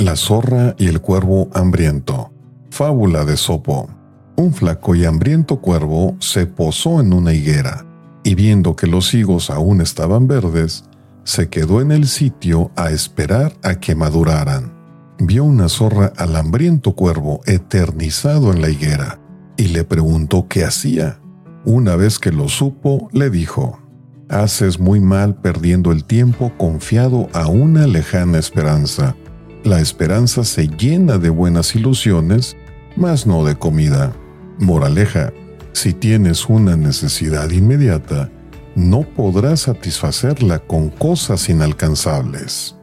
La zorra y el cuervo hambriento. Fábula de Sopo. Un flaco y hambriento cuervo se posó en una higuera, y viendo que los higos aún estaban verdes, se quedó en el sitio a esperar a que maduraran. Vio una zorra al hambriento cuervo eternizado en la higuera, y le preguntó qué hacía. Una vez que lo supo, le dijo, Haces muy mal perdiendo el tiempo confiado a una lejana esperanza la esperanza se llena de buenas ilusiones, mas no de comida. Moraleja, si tienes una necesidad inmediata, no podrás satisfacerla con cosas inalcanzables.